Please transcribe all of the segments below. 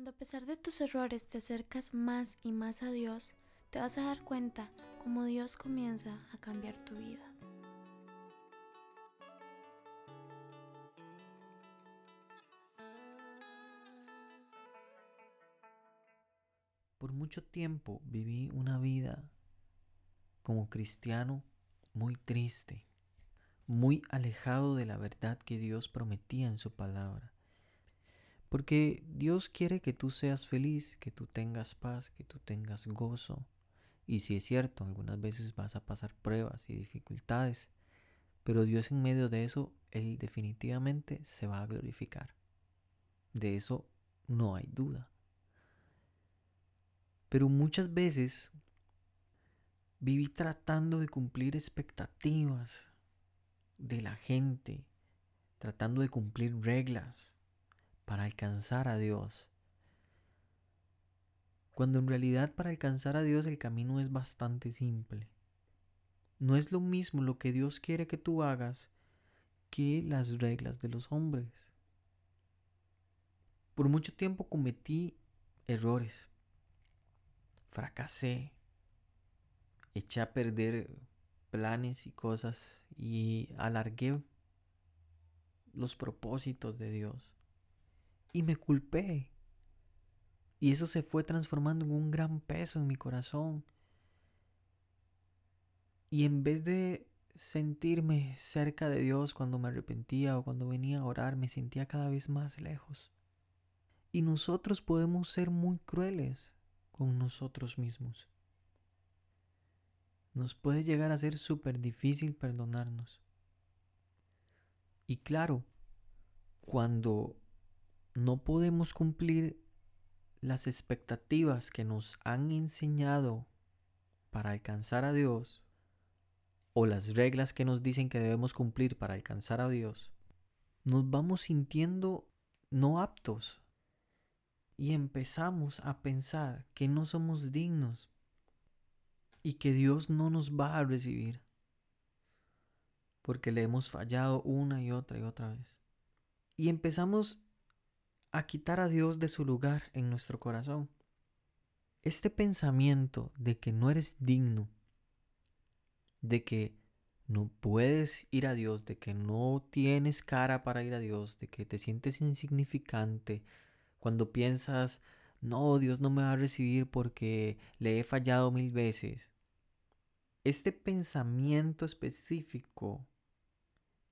Cuando a pesar de tus errores te acercas más y más a Dios, te vas a dar cuenta cómo Dios comienza a cambiar tu vida. Por mucho tiempo viví una vida como cristiano muy triste, muy alejado de la verdad que Dios prometía en su palabra. Porque Dios quiere que tú seas feliz, que tú tengas paz, que tú tengas gozo. Y si es cierto, algunas veces vas a pasar pruebas y dificultades, pero Dios en medio de eso, Él definitivamente se va a glorificar. De eso no hay duda. Pero muchas veces viví tratando de cumplir expectativas de la gente, tratando de cumplir reglas, para alcanzar a Dios. Cuando en realidad para alcanzar a Dios el camino es bastante simple. No es lo mismo lo que Dios quiere que tú hagas que las reglas de los hombres. Por mucho tiempo cometí errores. Fracasé. Eché a perder planes y cosas y alargué los propósitos de Dios y me culpé. Y eso se fue transformando en un gran peso en mi corazón. Y en vez de sentirme cerca de Dios cuando me arrepentía o cuando venía a orar, me sentía cada vez más lejos. Y nosotros podemos ser muy crueles con nosotros mismos. Nos puede llegar a ser súper difícil perdonarnos. Y claro, cuando no podemos cumplir las expectativas que nos han enseñado para alcanzar a Dios o las reglas que nos dicen que debemos cumplir para alcanzar a Dios, nos vamos sintiendo no aptos y empezamos a pensar que no somos dignos y que Dios no nos va a recibir porque le hemos fallado una y otra y otra vez. Y empezamos a quitar a Dios de su lugar en nuestro corazón. Este pensamiento de que no eres digno, de que no puedes ir a Dios, de que no tienes cara para ir a Dios, de que te sientes insignificante, cuando piensas, no, Dios no me va a recibir porque le he fallado mil veces. Este pensamiento específico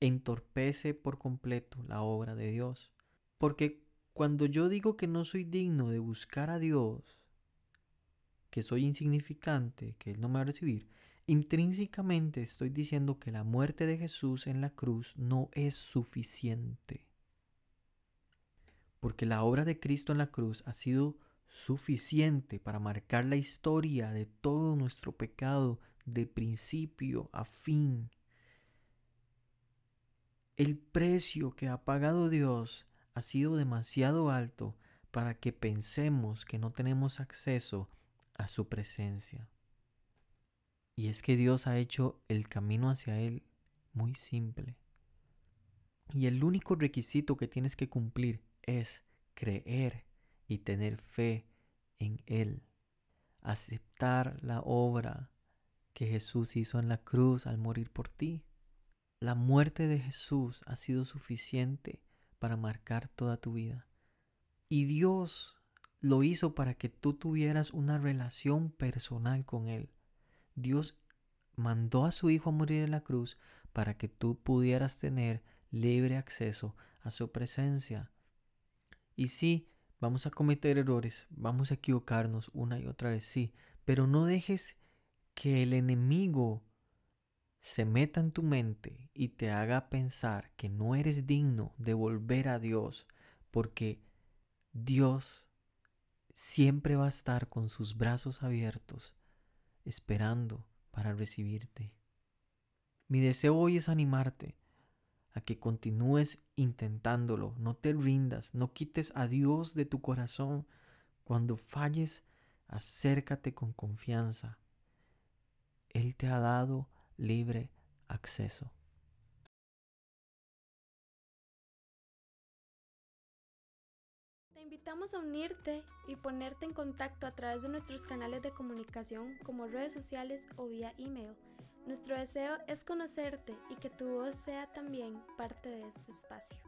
entorpece por completo la obra de Dios, porque cuando yo digo que no soy digno de buscar a Dios, que soy insignificante, que Él no me va a recibir, intrínsecamente estoy diciendo que la muerte de Jesús en la cruz no es suficiente. Porque la obra de Cristo en la cruz ha sido suficiente para marcar la historia de todo nuestro pecado de principio a fin. El precio que ha pagado Dios ha sido demasiado alto para que pensemos que no tenemos acceso a su presencia. Y es que Dios ha hecho el camino hacia Él muy simple. Y el único requisito que tienes que cumplir es creer y tener fe en Él. Aceptar la obra que Jesús hizo en la cruz al morir por ti. La muerte de Jesús ha sido suficiente para marcar toda tu vida. Y Dios lo hizo para que tú tuvieras una relación personal con Él. Dios mandó a su Hijo a morir en la cruz para que tú pudieras tener libre acceso a su presencia. Y sí, vamos a cometer errores, vamos a equivocarnos una y otra vez, sí, pero no dejes que el enemigo se meta en tu mente y te haga pensar que no eres digno de volver a Dios, porque Dios siempre va a estar con sus brazos abiertos, esperando para recibirte. Mi deseo hoy es animarte a que continúes intentándolo, no te rindas, no quites a Dios de tu corazón. Cuando falles, acércate con confianza. Él te ha dado libre acceso. Te invitamos a unirte y ponerte en contacto a través de nuestros canales de comunicación como redes sociales o vía email. Nuestro deseo es conocerte y que tu voz sea también parte de este espacio.